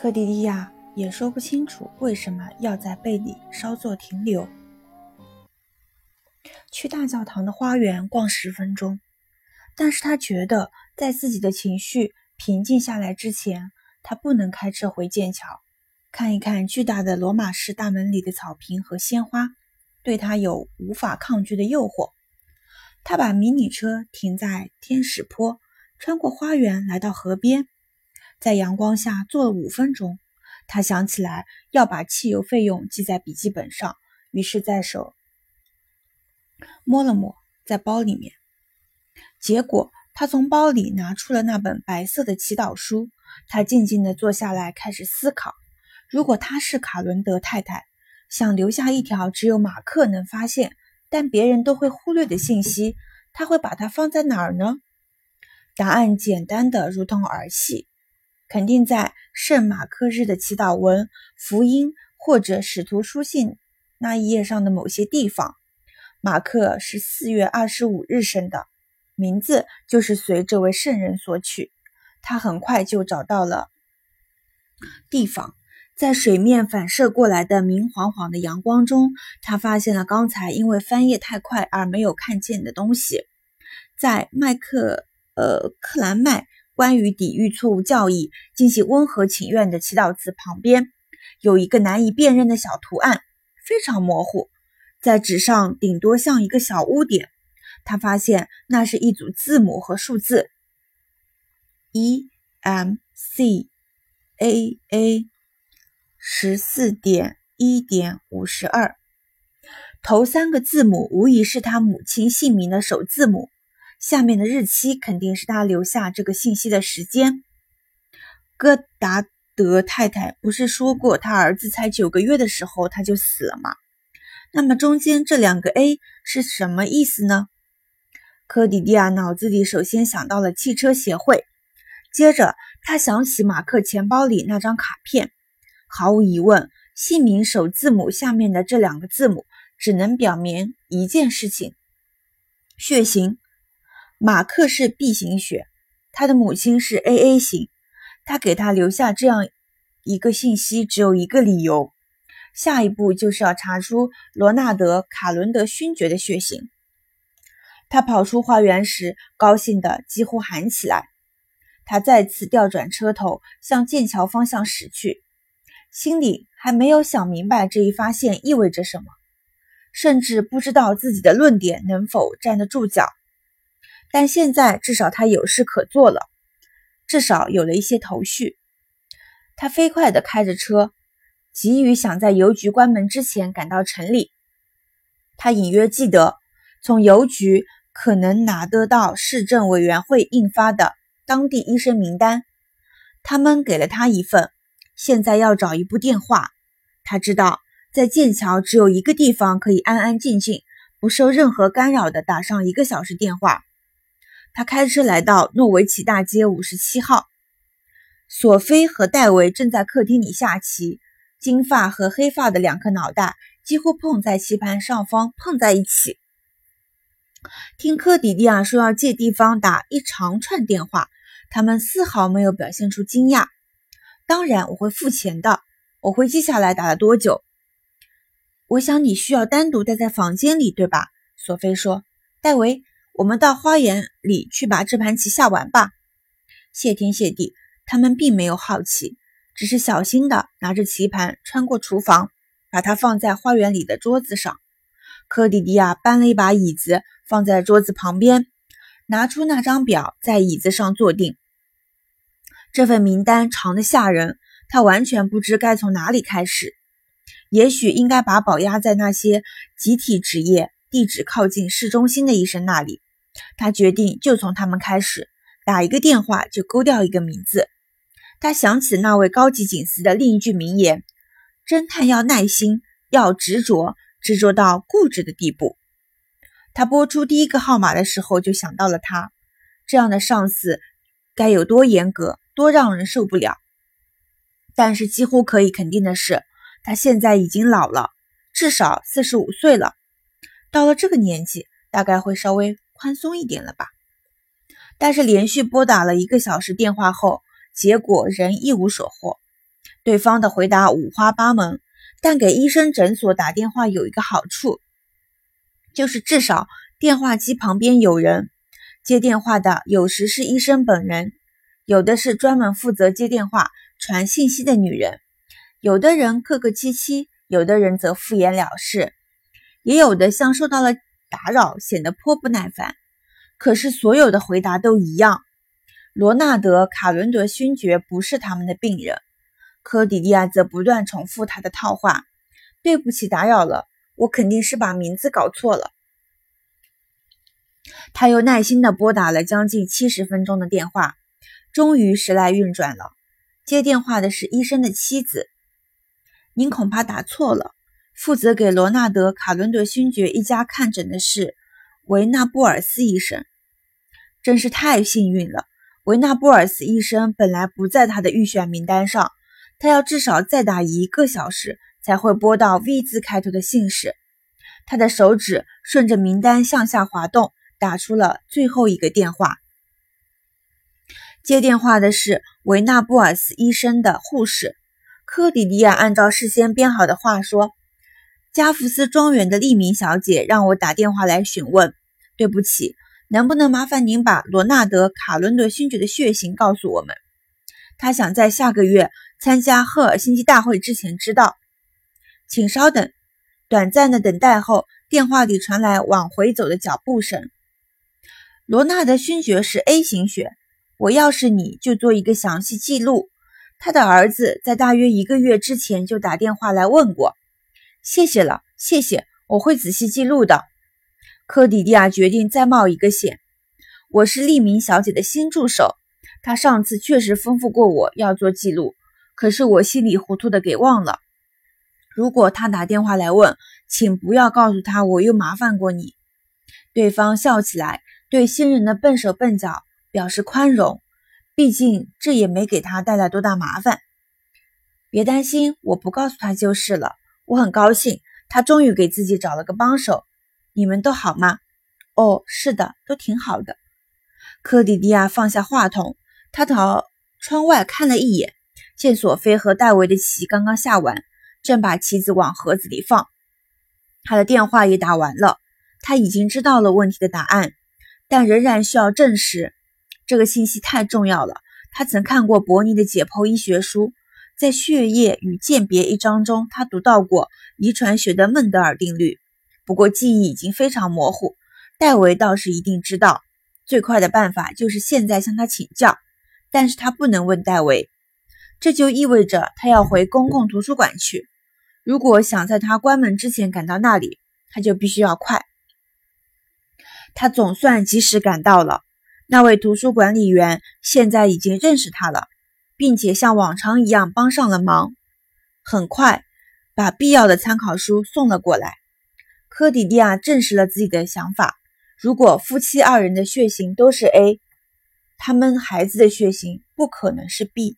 克迪利亚也说不清楚为什么要在贝里稍作停留。去大教堂的花园逛十分钟，但是他觉得在自己的情绪平静下来之前，他不能开车回剑桥，看一看巨大的罗马式大门里的草坪和鲜花，对他有无法抗拒的诱惑。他把迷你车停在天使坡，穿过花园来到河边，在阳光下坐了五分钟。他想起来要把汽油费用记在笔记本上，于是在手摸了摸，在包里面。结果他从包里拿出了那本白色的祈祷书。他静静地坐下来，开始思考：如果他是卡伦德太太，想留下一条只有马克能发现。但别人都会忽略的信息，他会把它放在哪儿呢？答案简单的如同儿戏，肯定在圣马克日的祈祷文、福音或者使徒书信那一页上的某些地方。马克是四月二十五日生的，名字就是随这位圣人所取。他很快就找到了地方。在水面反射过来的明晃晃的阳光中，他发现了刚才因为翻页太快而没有看见的东西。在麦克呃克兰麦关于抵御错误教义、进行温和请愿的祈祷词旁边，有一个难以辨认的小图案，非常模糊，在纸上顶多像一个小污点。他发现那是一组字母和数字：E M C A A。十四点一点五十二，头三个字母无疑是他母亲姓名的首字母，下面的日期肯定是他留下这个信息的时间。戈达德太太不是说过他儿子才九个月的时候他就死了吗？那么中间这两个 A 是什么意思呢？科迪迪亚脑子里首先想到了汽车协会，接着他想起马克钱包里那张卡片。毫无疑问，姓名首字母下面的这两个字母只能表明一件事情：血型。马克是 B 型血，他的母亲是 AA 型。他给他留下这样一个信息，只有一个理由：下一步就是要查出罗纳德·卡伦德勋爵的血型。他跑出花园时，高兴得几乎喊起来。他再次调转车头，向剑桥方向驶去。心里还没有想明白这一发现意味着什么，甚至不知道自己的论点能否站得住脚。但现在至少他有事可做了，至少有了一些头绪。他飞快地开着车，急于想在邮局关门之前赶到城里。他隐约记得从邮局可能拿得到市政委员会印发的当地医生名单，他们给了他一份。现在要找一部电话。他知道在剑桥只有一个地方可以安安静静、不受任何干扰地打上一个小时电话。他开车来到诺维奇大街五十七号。索菲和戴维正在客厅里下棋，金发和黑发的两颗脑袋几乎碰在棋盘上方，碰在一起。听科迪利亚说要借地方打一长串电话，他们丝毫没有表现出惊讶。当然，我会付钱的。我会记下来打了多久。我想你需要单独待在房间里，对吧？索菲说。戴维，我们到花园里去把这盘棋下完吧。谢天谢地，他们并没有好奇，只是小心地拿着棋盘穿过厨房，把它放在花园里的桌子上。科迪迪亚搬了一把椅子放在桌子旁边，拿出那张表，在椅子上坐定。这份名单长得吓人，他完全不知该从哪里开始。也许应该把宝压在那些集体职业、地址靠近市中心的医生那里。他决定就从他们开始，打一个电话就勾掉一个名字。他想起那位高级警司的另一句名言：“侦探要耐心，要执着，执着到固执的地步。”他拨出第一个号码的时候，就想到了他这样的上司该有多严格。多让人受不了，但是几乎可以肯定的是，他现在已经老了，至少四十五岁了。到了这个年纪，大概会稍微宽松一点了吧。但是连续拨打了一个小时电话后，结果仍一无所获。对方的回答五花八门，但给医生诊所打电话有一个好处，就是至少电话机旁边有人。接电话的有时是医生本人，有的是专门负责接电话传信息的女人，有的人客客气气，有的人则敷衍了事，也有的像受到了打扰，显得颇不耐烦。可是所有的回答都一样。罗纳德·卡伦德勋爵不是他们的病人，科迪利亚则不断重复他的套话：“对不起，打扰了，我肯定是把名字搞错了。”他又耐心地拨打了将近七十分钟的电话，终于时来运转了。接电话的是医生的妻子。“您恐怕打错了，负责给罗纳德·卡伦德勋爵一家看诊的是维纳布尔斯医生。”真是太幸运了！维纳布尔斯医生本来不在他的预选名单上，他要至少再打一个小时才会拨到 V 字开头的姓氏。他的手指顺着名单向下滑动，打出了最后一个电话。接电话的是维纳布尔斯医生的护士科迪利亚。按照事先编好的话说：“加福斯庄园的利明小姐让我打电话来询问，对不起。”能不能麻烦您把罗纳德·卡伦德勋爵的血型告诉我们？他想在下个月参加赫尔辛基大会之前知道。请稍等。短暂的等待后，电话里传来往回走的脚步声。罗纳德勋爵是 A 型血。我要是你就做一个详细记录。他的儿子在大约一个月之前就打电话来问过。谢谢了，谢谢，我会仔细记录的。科迪迪亚决定再冒一个险。我是利明小姐的新助手，她上次确实吩咐过我要做记录，可是我稀里糊涂的给忘了。如果他打电话来问，请不要告诉他我又麻烦过你。对方笑起来，对新人的笨手笨脚表示宽容，毕竟这也没给他带来多大麻烦。别担心，我不告诉他就是了。我很高兴，他终于给自己找了个帮手。你们都好吗？哦，是的，都挺好的。科迪迪亚放下话筒，他朝窗外看了一眼，见索菲和戴维的棋刚刚下完，正把棋子往盒子里放。他的电话也打完了，他已经知道了问题的答案，但仍然需要证实。这个信息太重要了。他曾看过伯尼的解剖医学书，在血液与鉴别一章中，他读到过遗传学的孟德尔定律。不过记忆已经非常模糊，戴维倒是一定知道。最快的办法就是现在向他请教，但是他不能问戴维，这就意味着他要回公共图书馆去。如果想在他关门之前赶到那里，他就必须要快。他总算及时赶到了。那位图书管理员现在已经认识他了，并且像往常一样帮上了忙。很快，把必要的参考书送了过来。科迪迪亚证实了自己的想法：如果夫妻二人的血型都是 A，他们孩子的血型不可能是 B。